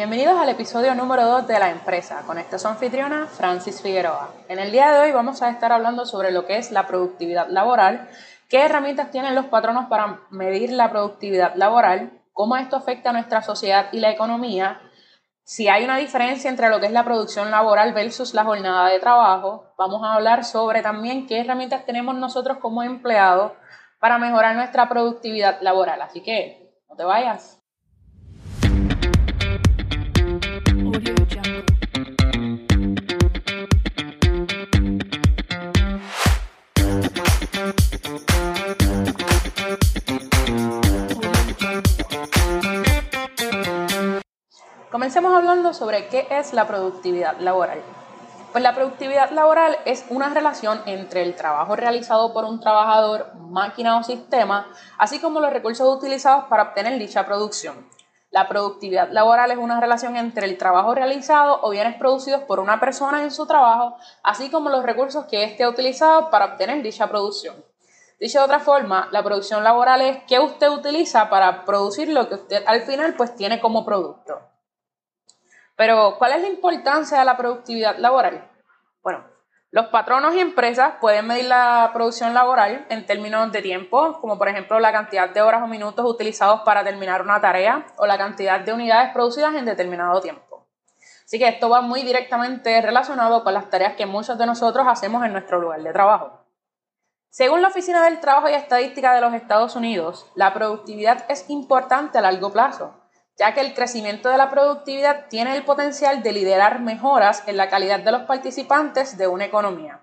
Bienvenidos al episodio número 2 de La Empresa, con esta su anfitriona Francis Figueroa. En el día de hoy vamos a estar hablando sobre lo que es la productividad laboral, qué herramientas tienen los patronos para medir la productividad laboral, cómo esto afecta a nuestra sociedad y la economía, si hay una diferencia entre lo que es la producción laboral versus la jornada de trabajo, vamos a hablar sobre también qué herramientas tenemos nosotros como empleados para mejorar nuestra productividad laboral. Así que no te vayas. Comencemos hablando sobre qué es la productividad laboral. Pues la productividad laboral es una relación entre el trabajo realizado por un trabajador, máquina o sistema, así como los recursos utilizados para obtener dicha producción. La productividad laboral es una relación entre el trabajo realizado o bienes producidos por una persona en su trabajo, así como los recursos que éste ha utilizado para obtener dicha producción. Dicho de otra forma, la producción laboral es qué usted utiliza para producir lo que usted al final pues tiene como producto. Pero, ¿cuál es la importancia de la productividad laboral? Bueno, los patronos y empresas pueden medir la producción laboral en términos de tiempo, como por ejemplo la cantidad de horas o minutos utilizados para terminar una tarea o la cantidad de unidades producidas en determinado tiempo. Así que esto va muy directamente relacionado con las tareas que muchos de nosotros hacemos en nuestro lugar de trabajo. Según la Oficina del Trabajo y Estadística de los Estados Unidos, la productividad es importante a largo plazo, ya que el crecimiento de la productividad tiene el potencial de liderar mejoras en la calidad de los participantes de una economía,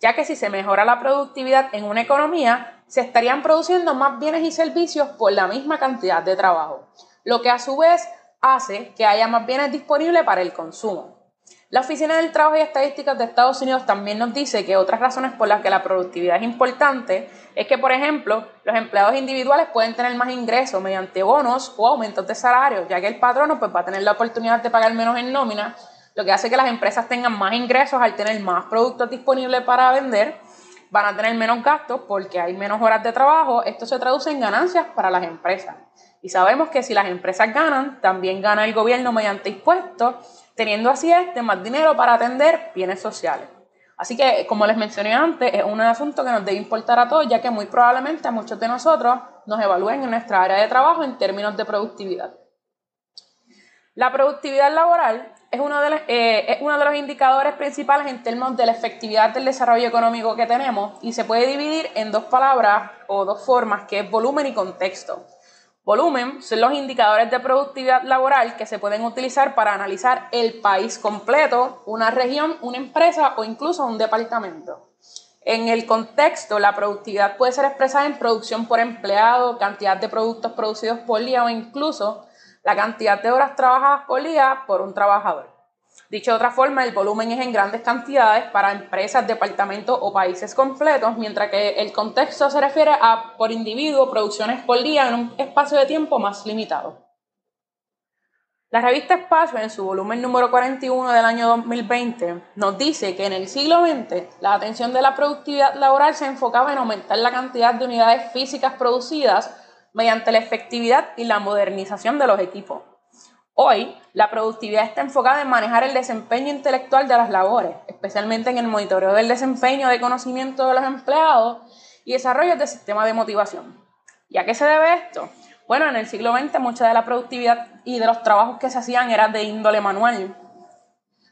ya que si se mejora la productividad en una economía, se estarían produciendo más bienes y servicios por la misma cantidad de trabajo, lo que a su vez hace que haya más bienes disponibles para el consumo. La Oficina del Trabajo y Estadísticas de Estados Unidos también nos dice que otras razones por las que la productividad es importante es que, por ejemplo, los empleados individuales pueden tener más ingresos mediante bonos o aumentos de salario, ya que el patrono pues, va a tener la oportunidad de pagar menos en nómina, lo que hace que las empresas tengan más ingresos al tener más productos disponibles para vender, van a tener menos gastos porque hay menos horas de trabajo, esto se traduce en ganancias para las empresas. Y sabemos que si las empresas ganan, también gana el gobierno mediante impuestos teniendo así este más dinero para atender bienes sociales. Así que, como les mencioné antes, es un asunto que nos debe importar a todos, ya que muy probablemente muchos de nosotros nos evalúen en nuestra área de trabajo en términos de productividad. La productividad laboral es uno, de eh, es uno de los indicadores principales en términos de la efectividad del desarrollo económico que tenemos y se puede dividir en dos palabras o dos formas, que es volumen y contexto. Volumen son los indicadores de productividad laboral que se pueden utilizar para analizar el país completo, una región, una empresa o incluso un departamento. En el contexto, la productividad puede ser expresada en producción por empleado, cantidad de productos producidos por día o incluso la cantidad de horas trabajadas por día por un trabajador. Dicho de otra forma, el volumen es en grandes cantidades para empresas, departamentos o países completos, mientras que el contexto se refiere a por individuo producciones por día en un espacio de tiempo más limitado. La revista Espacio, en su volumen número 41 del año 2020, nos dice que en el siglo XX la atención de la productividad laboral se enfocaba en aumentar la cantidad de unidades físicas producidas mediante la efectividad y la modernización de los equipos. Hoy, la productividad está enfocada en manejar el desempeño intelectual de las labores, especialmente en el monitoreo del desempeño de conocimiento de los empleados y desarrollo de sistemas de motivación. ¿Y a qué se debe esto? Bueno, en el siglo XX mucha de la productividad y de los trabajos que se hacían eran de índole manual,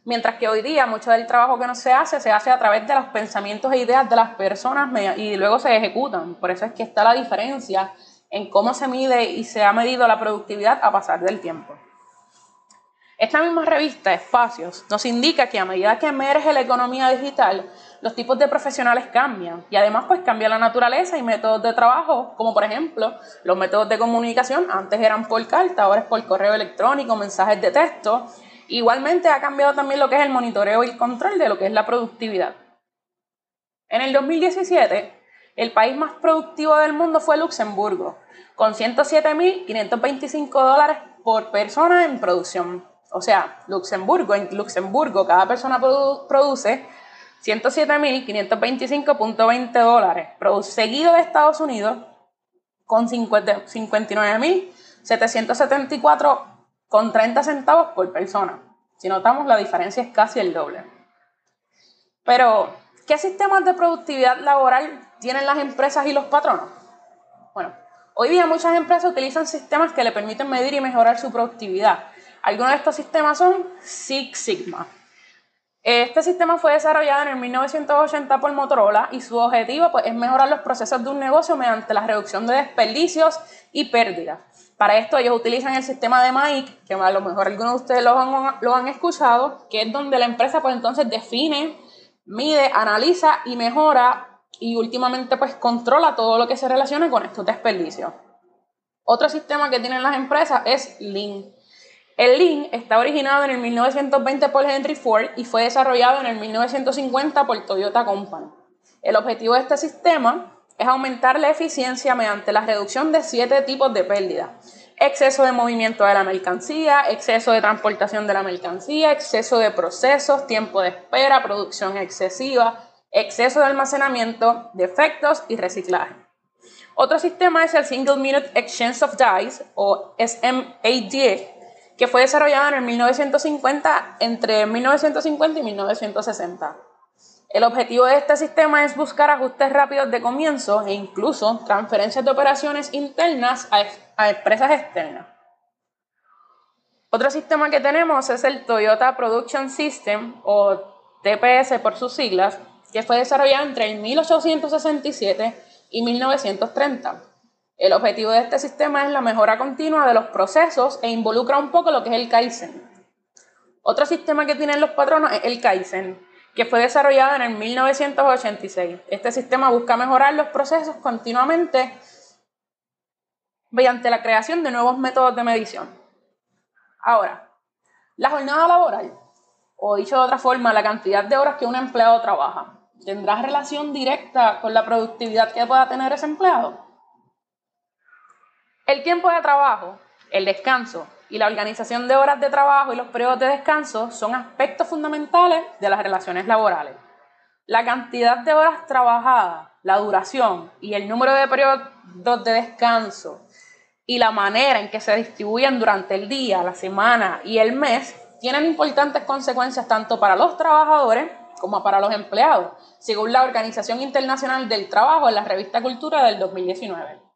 mientras que hoy día mucho del trabajo que no se hace se hace a través de los pensamientos e ideas de las personas y luego se ejecutan. Por eso es que está la diferencia en cómo se mide y se ha medido la productividad a pasar del tiempo. Esta misma revista, Espacios, nos indica que a medida que emerge la economía digital, los tipos de profesionales cambian y además pues cambia la naturaleza y métodos de trabajo, como por ejemplo los métodos de comunicación, antes eran por carta, ahora es por correo electrónico, mensajes de texto. Igualmente ha cambiado también lo que es el monitoreo y el control de lo que es la productividad. En el 2017, el país más productivo del mundo fue Luxemburgo, con 107.525 dólares por persona en producción. O sea, Luxemburgo, en Luxemburgo cada persona produce 107.525.20 dólares, seguido de Estados Unidos con 59.774 con 30 centavos por persona. Si notamos, la diferencia es casi el doble. Pero, ¿qué sistemas de productividad laboral tienen las empresas y los patronos? Bueno, hoy día muchas empresas utilizan sistemas que le permiten medir y mejorar su productividad. Algunos de estos sistemas son Six Sigma. Este sistema fue desarrollado en el 1980 por Motorola y su objetivo pues, es mejorar los procesos de un negocio mediante la reducción de desperdicios y pérdidas. Para esto ellos utilizan el sistema de MAIC, que a lo mejor algunos de ustedes lo han, lo escuchado, que es donde la empresa pues entonces define, mide, analiza y mejora y últimamente pues controla todo lo que se relaciona con estos desperdicios. Otro sistema que tienen las empresas es Lean. El Lean está originado en el 1920 por Henry Ford y fue desarrollado en el 1950 por Toyota Company. El objetivo de este sistema es aumentar la eficiencia mediante la reducción de siete tipos de pérdidas. Exceso de movimiento de la mercancía, exceso de transportación de la mercancía, exceso de procesos, tiempo de espera, producción excesiva, exceso de almacenamiento, defectos y reciclaje. Otro sistema es el Single Minute Exchange of Dies o SMAD, que fue desarrollado en el 1950 entre 1950 y 1960. El objetivo de este sistema es buscar ajustes rápidos de comienzo e incluso transferencias de operaciones internas a, empresas externas. Otro sistema que tenemos es el Toyota Production System o TPS por sus siglas, que fue desarrollado entre 1867 y 1930. El objetivo de este sistema es la mejora continua de los procesos e involucra un poco lo que es el Kaizen. Otro sistema que tienen los patronos es el Kaizen, que fue desarrollado en el 1986. Este sistema busca mejorar los procesos continuamente mediante la creación de nuevos métodos de medición. Ahora, la jornada laboral, o dicho de otra forma, la cantidad de horas que un empleado trabaja, ¿tendrá relación directa con la productividad que pueda tener ese empleado? El tiempo de trabajo, el descanso y la organización de horas de trabajo y los periodos de descanso son aspectos fundamentales de las relaciones laborales. La cantidad de horas trabajadas, la duración y el número de periodos de descanso y la manera en que se distribuyen durante el día, la semana y el mes tienen importantes consecuencias tanto para los trabajadores como para los empleados, según la Organización Internacional del Trabajo en la revista Cultura del 2019.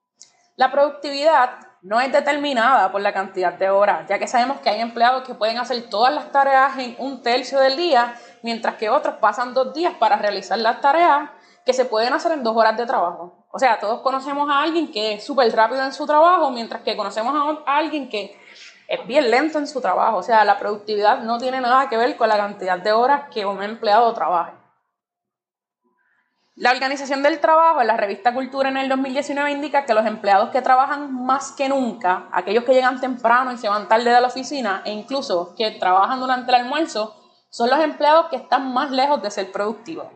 La productividad no es determinada por la cantidad de horas, ya que sabemos que hay empleados que pueden hacer todas las tareas en un tercio del día, mientras que otros pasan dos días para realizar las tareas que se pueden hacer en dos horas de trabajo. O sea, todos conocemos a alguien que es súper rápido en su trabajo, mientras que conocemos a alguien que es bien lento en su trabajo. O sea, la productividad no tiene nada que ver con la cantidad de horas que un empleado trabaje. La Organización del Trabajo en la revista Cultura en el 2019 indica que los empleados que trabajan más que nunca, aquellos que llegan temprano y se van tarde de la oficina e incluso que trabajan durante el almuerzo, son los empleados que están más lejos de ser productivos.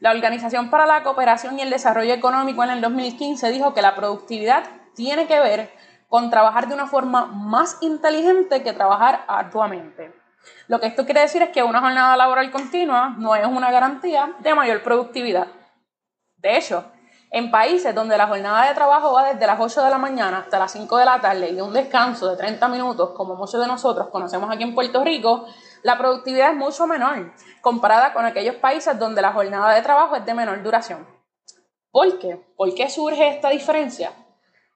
La Organización para la Cooperación y el Desarrollo Económico en el 2015 dijo que la productividad tiene que ver con trabajar de una forma más inteligente que trabajar arduamente. Lo que esto quiere decir es que una jornada laboral continua no es una garantía de mayor productividad. De hecho, en países donde la jornada de trabajo va desde las 8 de la mañana hasta las 5 de la tarde y un descanso de 30 minutos, como muchos de nosotros conocemos aquí en Puerto Rico, la productividad es mucho menor comparada con aquellos países donde la jornada de trabajo es de menor duración. ¿Por qué? ¿Por qué surge esta diferencia?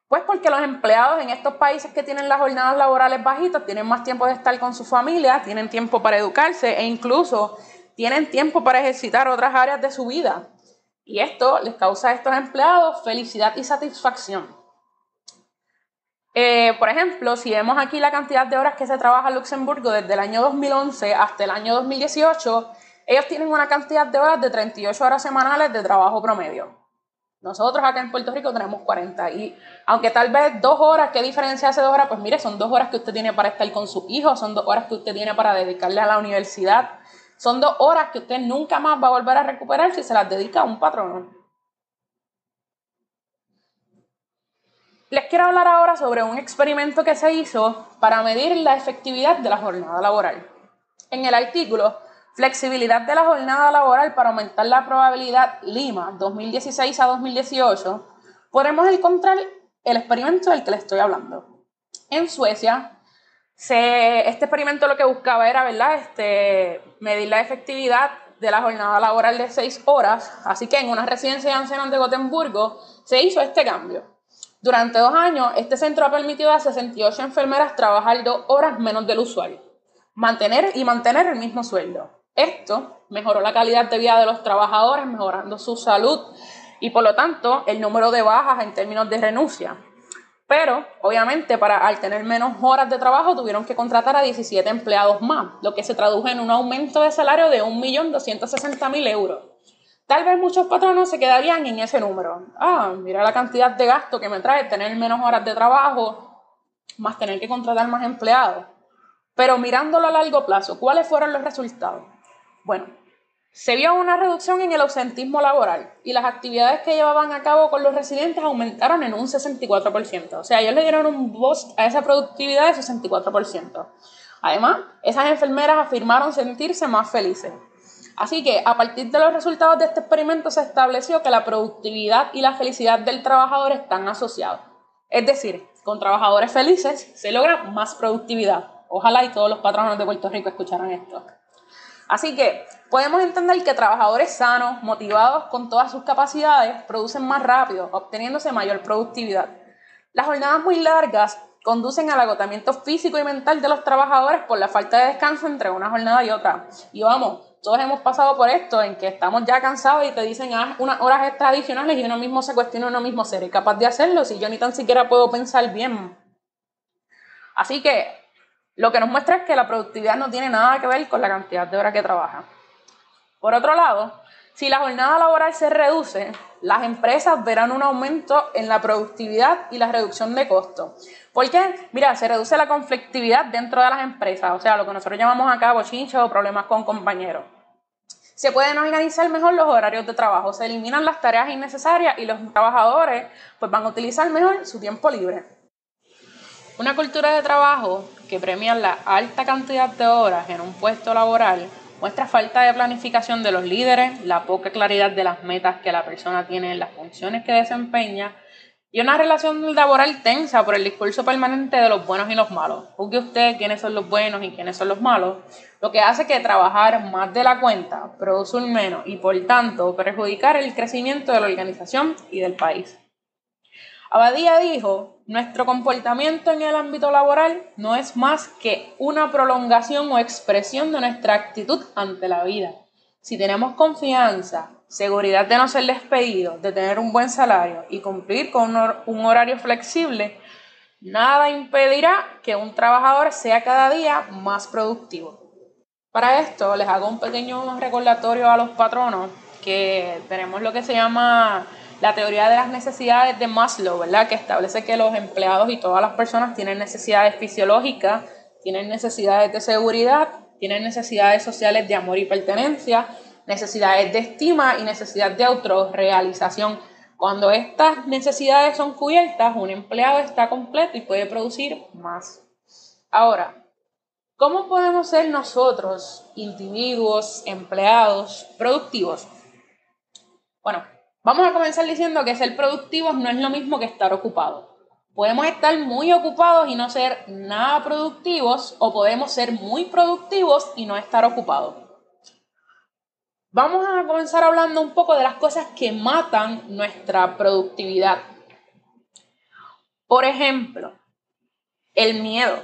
Pues porque los empleados en estos países que tienen las jornadas laborales bajitas tienen más tiempo de estar con su familia, tienen tiempo para educarse e incluso tienen tiempo para ejercitar otras áreas de su vida, y esto les causa a estos empleados felicidad y satisfacción. Eh, por ejemplo, si vemos aquí la cantidad de horas que se trabaja en Luxemburgo desde el año 2011 hasta el año 2018, ellos tienen una cantidad de horas de 38 horas semanales de trabajo promedio. Nosotros acá en Puerto Rico tenemos 40 y aunque tal vez dos horas, ¿qué diferencia hace dos horas? Pues mire, son dos horas que usted tiene para estar con su hijo, son dos horas que usted tiene para dedicarle a la universidad, son dos horas que usted nunca más va a volver a recuperar si se las dedica a un patrón. Les quiero hablar ahora sobre un experimento que se hizo para medir la efectividad de la jornada laboral. En el artículo Flexibilidad de la jornada laboral para aumentar la probabilidad Lima 2016 a 2018, podemos encontrar el experimento del que les estoy hablando. En Suecia este experimento lo que buscaba era, ¿verdad?, este, medir la efectividad de la jornada laboral de seis horas, así que en una residencia de ancianos de Gotemburgo se hizo este cambio. Durante dos años, este centro ha permitido a 68 enfermeras trabajar dos horas menos del usual, mantener y mantener el mismo sueldo. Esto mejoró la calidad de vida de los trabajadores, mejorando su salud y por lo tanto el número de bajas en términos de renuncia. Pero, obviamente, para al tener menos horas de trabajo, tuvieron que contratar a 17 empleados más, lo que se tradujo en un aumento de salario de 1.260.000 euros. Tal vez muchos patronos se quedarían en ese número. Ah, mira la cantidad de gasto que me trae tener menos horas de trabajo, más tener que contratar más empleados. Pero mirándolo a largo plazo, ¿cuáles fueron los resultados? Bueno, se vio una reducción en el ausentismo laboral y las actividades que llevaban a cabo con los residentes aumentaron en un 64%. O sea, ellos le dieron un boost a esa productividad de 64%. Además, esas enfermeras afirmaron sentirse más felices. Así que a partir de los resultados de este experimento se estableció que la productividad y la felicidad del trabajador están asociados. Es decir, con trabajadores felices se logra más productividad. Ojalá y todos los patronos de Puerto Rico escucharan esto. Así que podemos entender que trabajadores sanos, motivados con todas sus capacidades, producen más rápido, obteniéndose mayor productividad. Las jornadas muy largas conducen al agotamiento físico y mental de los trabajadores por la falta de descanso entre una jornada y otra. Y vamos, todos hemos pasado por esto, en que estamos ya cansados y te dicen ah, unas horas extra adicionales y uno mismo se cuestiona uno mismo, ¿seré capaz de hacerlo si yo ni tan siquiera puedo pensar bien? Así que lo que nos muestra es que la productividad no tiene nada que ver con la cantidad de horas que trabaja. Por otro lado, si la jornada laboral se reduce, las empresas verán un aumento en la productividad y la reducción de costos. ¿Por qué? Mira, se reduce la conflictividad dentro de las empresas, o sea, lo que nosotros llamamos acá bochinchos o problemas con compañeros. Se pueden organizar mejor los horarios de trabajo, se eliminan las tareas innecesarias y los trabajadores pues, van a utilizar mejor su tiempo libre. Una cultura de trabajo que premia la alta cantidad de horas en un puesto laboral muestra falta de planificación de los líderes, la poca claridad de las metas que la persona tiene en las funciones que desempeña y una relación laboral tensa por el discurso permanente de los buenos y los malos. Juzgue usted quiénes son los buenos y quiénes son los malos, lo que hace que trabajar más de la cuenta, producir menos y por tanto perjudicar el crecimiento de la organización y del país. Abadía dijo, nuestro comportamiento en el ámbito laboral no es más que una prolongación o expresión de nuestra actitud ante la vida. Si tenemos confianza, seguridad de no ser despedido, de tener un buen salario y cumplir con un horario flexible, nada impedirá que un trabajador sea cada día más productivo. Para esto les hago un pequeño recordatorio a los patronos que tenemos lo que se llama la teoría de las necesidades de Maslow, ¿verdad? Que establece que los empleados y todas las personas tienen necesidades fisiológicas, tienen necesidades de seguridad, tienen necesidades sociales de amor y pertenencia, necesidades de estima y necesidad de autorrealización. Cuando estas necesidades son cubiertas, un empleado está completo y puede producir más. Ahora, ¿cómo podemos ser nosotros, individuos, empleados, productivos? Bueno, Vamos a comenzar diciendo que ser productivos no es lo mismo que estar ocupados. Podemos estar muy ocupados y no ser nada productivos o podemos ser muy productivos y no estar ocupados. Vamos a comenzar hablando un poco de las cosas que matan nuestra productividad. Por ejemplo, el miedo.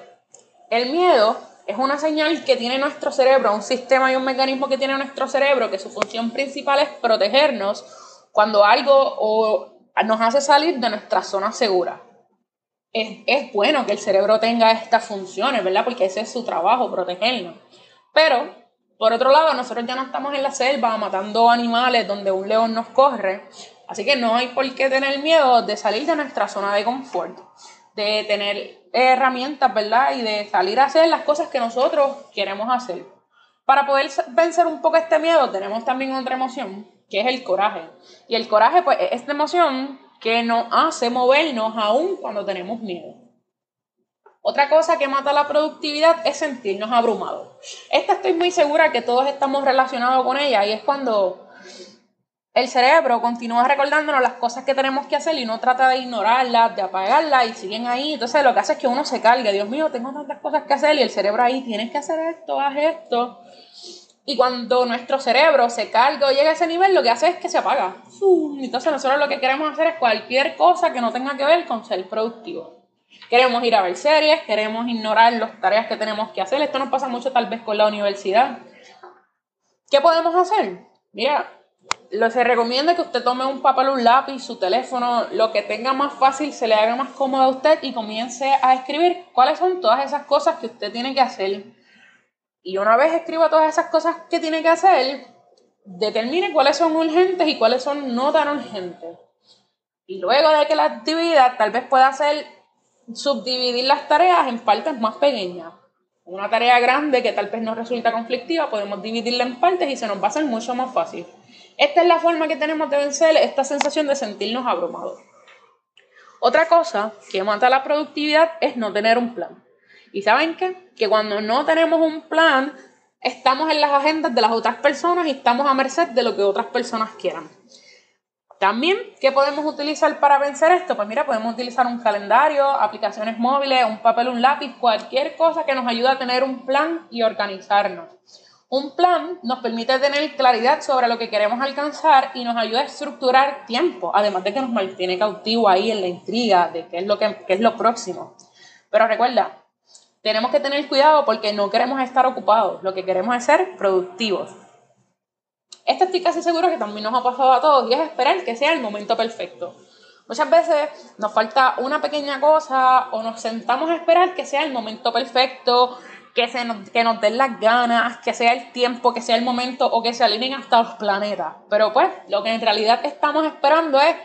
El miedo es una señal que tiene nuestro cerebro, un sistema y un mecanismo que tiene nuestro cerebro, que su función principal es protegernos cuando algo nos hace salir de nuestra zona segura. Es, bueno que el cerebro tenga estas funciones, ¿verdad? Porque ese es su trabajo, protegernos. Pero, por otro lado, nosotros ya no estamos en la selva matando animales donde un león nos corre. Así que no hay por qué tener miedo de salir de nuestra zona de confort, de tener herramientas, ¿verdad? Y de salir a hacer las cosas que nosotros queremos hacer. Para poder vencer un poco este miedo, tenemos también otra emoción, que es el coraje. Y el coraje, pues, es esta emoción que nos hace movernos aún cuando tenemos miedo. Otra cosa que mata la productividad es sentirnos abrumados. Esta estoy muy segura que todos estamos relacionados con ella y es cuando el cerebro continúa recordándonos las cosas que tenemos que hacer y no trata de ignorarlas, de apagarlas y siguen ahí. Entonces lo que hace es que uno se cargue, Dios mío, tengo tantas cosas que hacer y el cerebro ahí, tienes que hacer esto, haz esto. Y cuando nuestro cerebro se carga o llega a ese nivel, lo que hace es que se apaga. Entonces nosotros lo que queremos hacer es cualquier cosa que no tenga que ver con ser productivo. Queremos ir a ver series, queremos ignorar las tareas que tenemos que hacer. Esto nos pasa mucho tal vez con la universidad. ¿Qué podemos hacer? Mira, lo se recomienda que usted tome un papel, un lápiz, su teléfono, lo que tenga más fácil, se le haga más cómodo a usted y comience a escribir cuáles son todas esas cosas que usted tiene que hacer. Y una vez escriba todas esas cosas que tiene que hacer, determine cuáles son urgentes y cuáles son no tan urgentes. Y luego de que la actividad tal vez pueda hacer subdividir las tareas en partes más pequeñas. Una tarea grande que tal vez nos resulta conflictiva, podemos dividirla en partes y se nos va a hacer mucho más fácil. Esta es la forma que tenemos de vencer esta sensación de sentirnos abrumados. Otra cosa que mata la productividad es no tener un plan. ¿Y saben qué? Que cuando no tenemos un plan, estamos en las agendas de las otras personas y estamos a merced de lo que otras personas quieran. También, ¿qué podemos utilizar para vencer esto? Pues mira, podemos utilizar un calendario, aplicaciones móviles, un papel, un lápiz, cualquier cosa que nos ayude a tener un plan y organizarnos. Un plan nos permite tener claridad sobre lo que queremos alcanzar y nos ayuda a estructurar tiempo, además de que nos mantiene cautivo ahí en la intriga de qué es lo, que, es lo próximo. Pero recuerda, tenemos que tener cuidado porque no queremos estar ocupados, lo que queremos es ser productivos. Esto estoy casi seguro que también nos ha pasado a todos y es esperar que sea el momento perfecto. Muchas veces nos falta una pequeña cosa o nos sentamos a esperar que sea el momento perfecto, que, se nos, que nos den las ganas, que sea el tiempo, que sea el momento o que se alineen hasta los planetas. Pero pues lo que en realidad estamos esperando es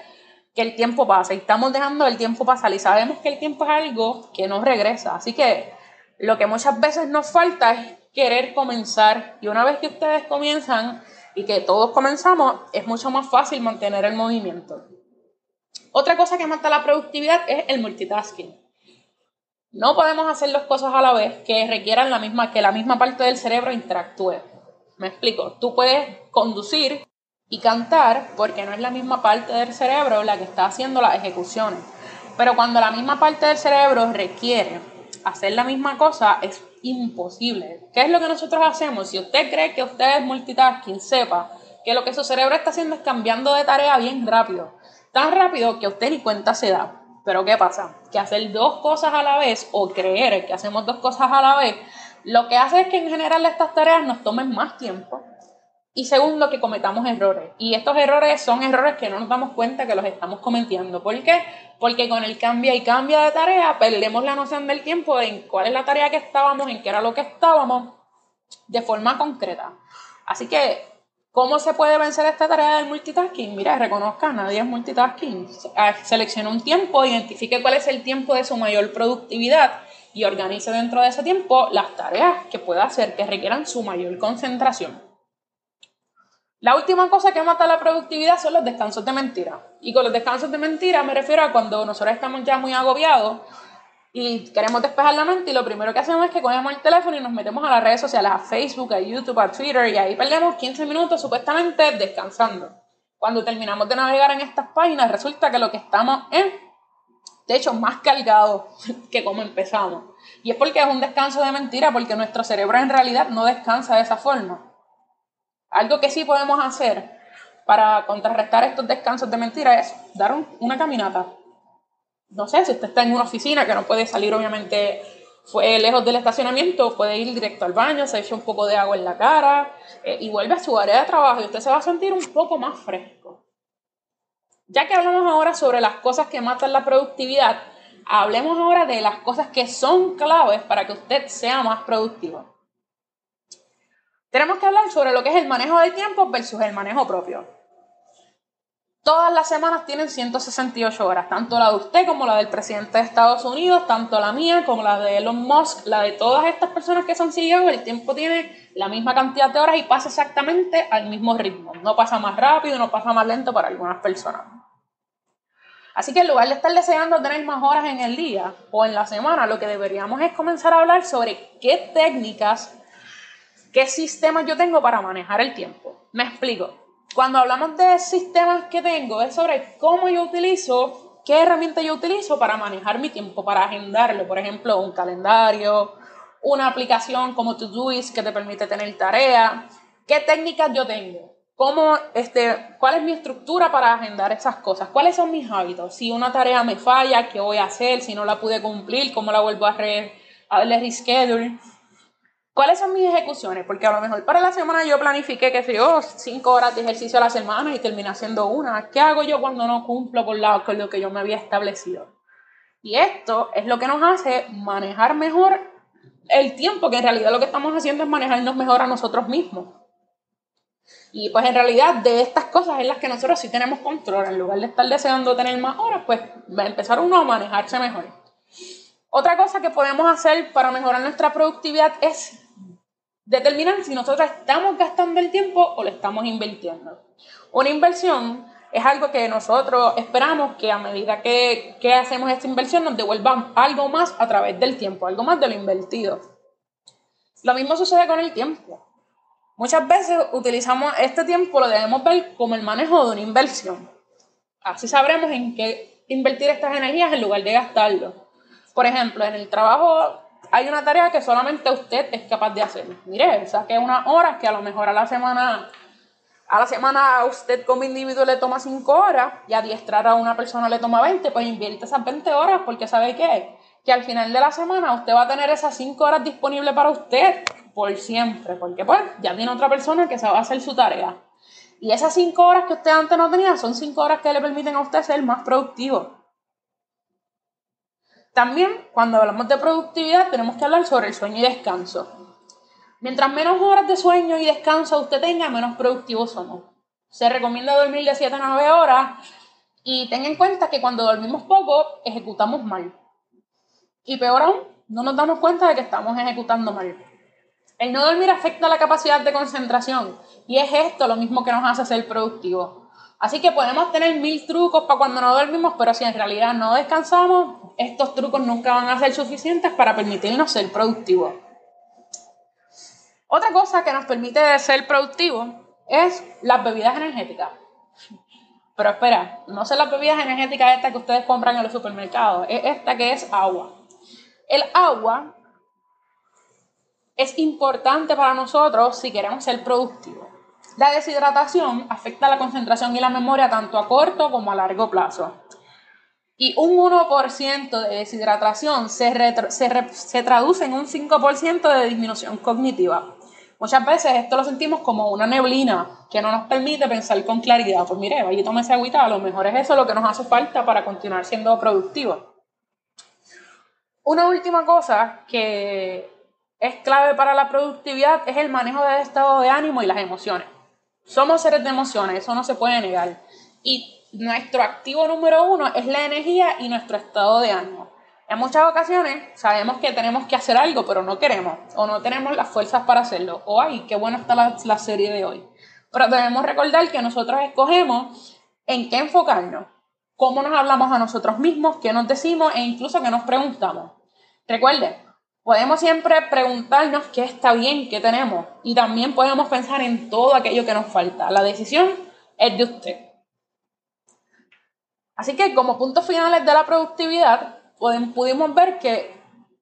que el tiempo pase y estamos dejando el tiempo pasar y sabemos que el tiempo es algo que no regresa. Así que lo que muchas veces nos falta es querer comenzar y una vez que ustedes comienzan y que todos comenzamos, es mucho más fácil mantener el movimiento. Otra cosa que mata la productividad es el multitasking. No podemos hacer dos cosas a la vez que requieran la misma, que la misma parte del cerebro interactúe. Me explico. Tú puedes conducir y cantar porque no es la misma parte del cerebro la que está haciendo las ejecuciones. Pero cuando la misma parte del cerebro requiere hacer la misma cosa, es imposible. ¿Qué es lo que nosotros hacemos? Si usted cree que usted es multitasking, sepa que lo que su cerebro está haciendo es cambiando de tarea bien rápido. Tan rápido que usted ni cuenta se da. Pero ¿qué pasa? Que hacer dos cosas a la vez o creer que hacemos dos cosas a la vez, lo que hace es que en general estas tareas nos tomen más tiempo y segundo, que cometamos errores. Y estos errores son errores que no nos damos cuenta que los estamos cometiendo. ¿Por qué? Porque con el cambia y cambia de tarea perdemos la noción del tiempo en cuál es la tarea que estábamos, en qué era lo que estábamos, de forma concreta. Así que ¿Cómo se puede vencer esta tarea del multitasking? Mira, reconozca, nadie es multitasking. Ah, seleccione un tiempo, identifique cuál es el tiempo de su mayor productividad y organice dentro de ese tiempo las tareas que pueda hacer que requieran su mayor concentración. La última cosa que mata la productividad son los descansos de mentira. Y con los descansos de mentira me refiero a cuando nosotros estamos ya muy agobiados y queremos despejar la mente y lo primero que hacemos es que cogemos el teléfono y nos metemos a las redes sociales, a Facebook, a YouTube, a Twitter y ahí perdemos 15 minutos supuestamente descansando. Cuando terminamos de navegar en estas páginas resulta que lo que estamos es, de hecho, más cargados que como empezamos. Y es porque es un descanso de mentira, porque nuestro cerebro en realidad no descansa de esa forma. Algo que sí podemos hacer para contrarrestar estos descansos de mentira es dar una caminata no sé, si usted está en una oficina que no puede salir, obviamente, fue lejos del estacionamiento, puede ir directo al baño, se echa un poco de agua en la cara eh, y vuelve a su área de trabajo y usted se va a sentir un poco más fresco. Ya que hablamos ahora sobre las cosas que matan la productividad, hablemos ahora de las cosas que son claves para que usted sea más productivo. Tenemos que hablar sobre lo que es el manejo del tiempo versus el manejo propio. Todas las semanas tienen 168 horas, tanto la de usted como la del presidente de Estados Unidos, tanto la mía como la de Elon Musk, la de todas estas personas que son CEO, el tiempo tiene la misma cantidad de horas y pasa exactamente al mismo ritmo. No pasa más rápido, no pasa más lento para algunas personas. Así que en lugar de estar deseando tener más horas en el día o en la semana, lo que deberíamos es comenzar a hablar sobre qué técnicas, qué sistemas yo tengo para manejar el tiempo. Me explico. cuando hablamos de sistemas que tengo, es sobre cómo yo utilizo, qué herramienta yo utilizo para manejar mi tiempo, para agendarlo. Por ejemplo, un calendario, una aplicación como Todoist que te permite tener tareas. ¿Qué técnicas yo tengo? ¿Cómo, este, ¿Cuál es mi estructura para agendar esas cosas? ¿Cuáles son mis hábitos? Si una tarea me falla, ¿qué voy a hacer? Si no la pude cumplir, ¿cómo la vuelvo a, re, a reschedule? ¿Cuáles son mis ejecuciones? Porque a lo mejor para la semana yo planifiqué que yo cinco horas de ejercicio a la semana y terminé haciendo una. ¿Qué hago yo cuando no cumplo por la, con lo que yo me había establecido? Y esto es lo que nos hace manejar mejor el tiempo, que en realidad lo que estamos haciendo es manejarnos mejor a nosotros mismos. Y pues en realidad de estas cosas en las que nosotros sí tenemos control, en lugar de estar deseando tener más horas, pues va a empezar uno a manejarse mejor. Otra cosa que podemos hacer para mejorar nuestra productividad es determinar si nosotros estamos gastando el tiempo o lo estamos invirtiendo. Una inversión es algo que nosotros esperamos que a medida que, que hacemos esta inversión nos devuelvan algo más a través del tiempo, algo más de lo invertido. Lo mismo sucede con el tiempo. Muchas veces utilizamos este tiempo, lo debemos ver como el manejo de una inversión. Así sabremos en qué invertir estas energías en lugar de gastarlo. Por ejemplo, en el trabajo hay una tarea que solamente usted es capaz de hacer. Mire, saque unas horas que a lo mejor a la semana, a la semana usted como individuo le toma 5 horas y adiestrar a una persona le toma 20, pues invierte esas 20 horas porque sabe qué, que al final de la semana usted va a tener esas 5 horas disponibles para usted por siempre, porque pues ya tiene otra persona que se va a hacer su tarea. Y esas 5 horas que usted antes no tenía son 5 horas que le permiten a usted ser más productivo. También, cuando hablamos de productividad, tenemos que hablar sobre el sueño y descanso. Mientras menos horas de sueño y descanso usted tenga, menos productivo somos. Se recomienda dormir de 7 a 9 horas y tenga en cuenta que cuando dormimos poco, ejecutamos mal. Y peor aún, no nos damos cuenta de que estamos ejecutando mal. El no dormir afecta la capacidad de concentración y es esto lo mismo que nos hace ser productivos. Así que podemos tener mil trucos para cuando no dormimos, pero si en realidad no descansamos, estos trucos nunca van a ser suficientes para permitirnos ser productivos. Otra cosa que nos permite ser productivos es las bebidas energéticas. Pero espera, no son las bebidas energéticas estas que ustedes compran en los supermercados, es esta que es agua. El agua es importante para nosotros si queremos ser productivos. La deshidratación afecta la concentración y la memoria tanto a corto como a largo plazo. Y un 1% de deshidratación se, se, traduce en un 5% de disminución cognitiva. Muchas veces esto lo sentimos como una neblina que no nos permite pensar con claridad. Pues mire, vaya esa agüita, a lo mejor es eso lo que nos hace falta para continuar siendo productivos. Una última cosa que es clave para la productividad es el manejo del estado de ánimo y las emociones. Somos seres de emociones, eso no se puede negar. Y nuestro activo número uno es la energía y nuestro estado de ánimo. En muchas ocasiones sabemos que tenemos que hacer algo, pero no queremos o no tenemos las fuerzas para hacerlo. O ay, qué buena está la, la serie de hoy. Pero debemos recordar que nosotros escogemos en qué enfocarnos, cómo nos hablamos a nosotros mismos, qué nos decimos e incluso qué nos preguntamos. Recuerden, Podemos siempre preguntarnos qué está bien, qué tenemos. Y también podemos pensar en todo aquello que nos falta. La decisión es de usted. Así que como puntos finales de la productividad, pudimos ver que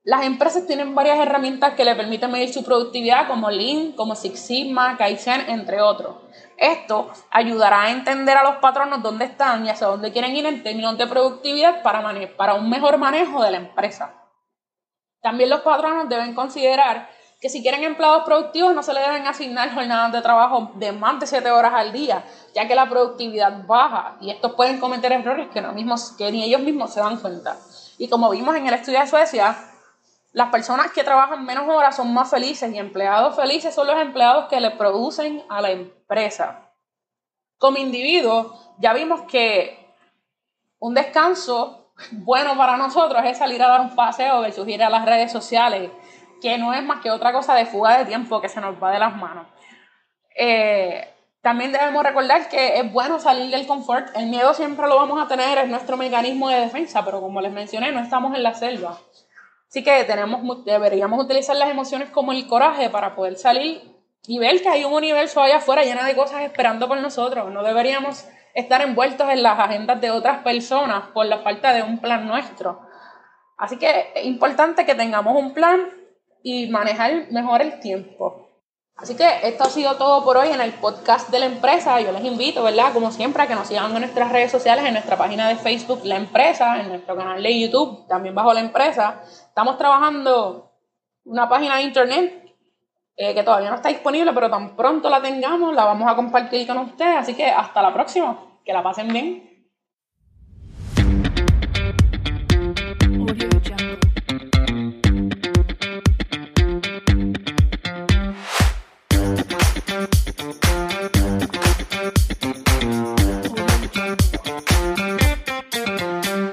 las empresas tienen varias herramientas que le permiten medir su productividad, como Lean, como Six Sigma, Kaizen, entre otros. Esto ayudará a entender a los patronos dónde están y hacia dónde quieren ir en términos de productividad para, para un mejor manejo de la empresa. También los patronos deben considerar que si quieren empleados productivos no se le deben asignar jornadas de trabajo de más de 7 horas al día, ya que la productividad baja y estos pueden cometer errores que, no mismos, que ni ellos mismos se dan cuenta. Y como vimos en el estudio de Suecia, las personas que trabajan menos horas son más felices y empleados felices son los empleados que le producen a la empresa. Como individuo, ya vimos que un descanso bueno para nosotros es salir a dar un paseo versus ir a las redes sociales, que no es más que otra cosa de fuga de tiempo que se nos va de las manos. Eh, también debemos recordar que es bueno salir del confort. El miedo siempre lo vamos a tener, es nuestro mecanismo de defensa, pero como les mencioné, no estamos en la selva. Así que tenemos, deberíamos utilizar las emociones como el coraje para poder salir y ver que hay un universo allá afuera lleno de cosas esperando por nosotros. No deberíamos estar envueltos en las agendas de otras personas por la falta de un plan nuestro. Así que es importante que tengamos un plan y manejar mejor el tiempo. Así que esto ha sido todo por hoy en el podcast de la empresa. Yo les invito, ¿verdad? Como siempre, a que nos sigan en nuestras redes sociales, en nuestra página de Facebook, La Empresa, en nuestro canal de YouTube, también bajo La Empresa. Estamos trabajando una página de internet eh, que todavía no está disponible, pero tan pronto la tengamos, la vamos a compartir con ustedes. Así que hasta la próxima. Que la pasen bien.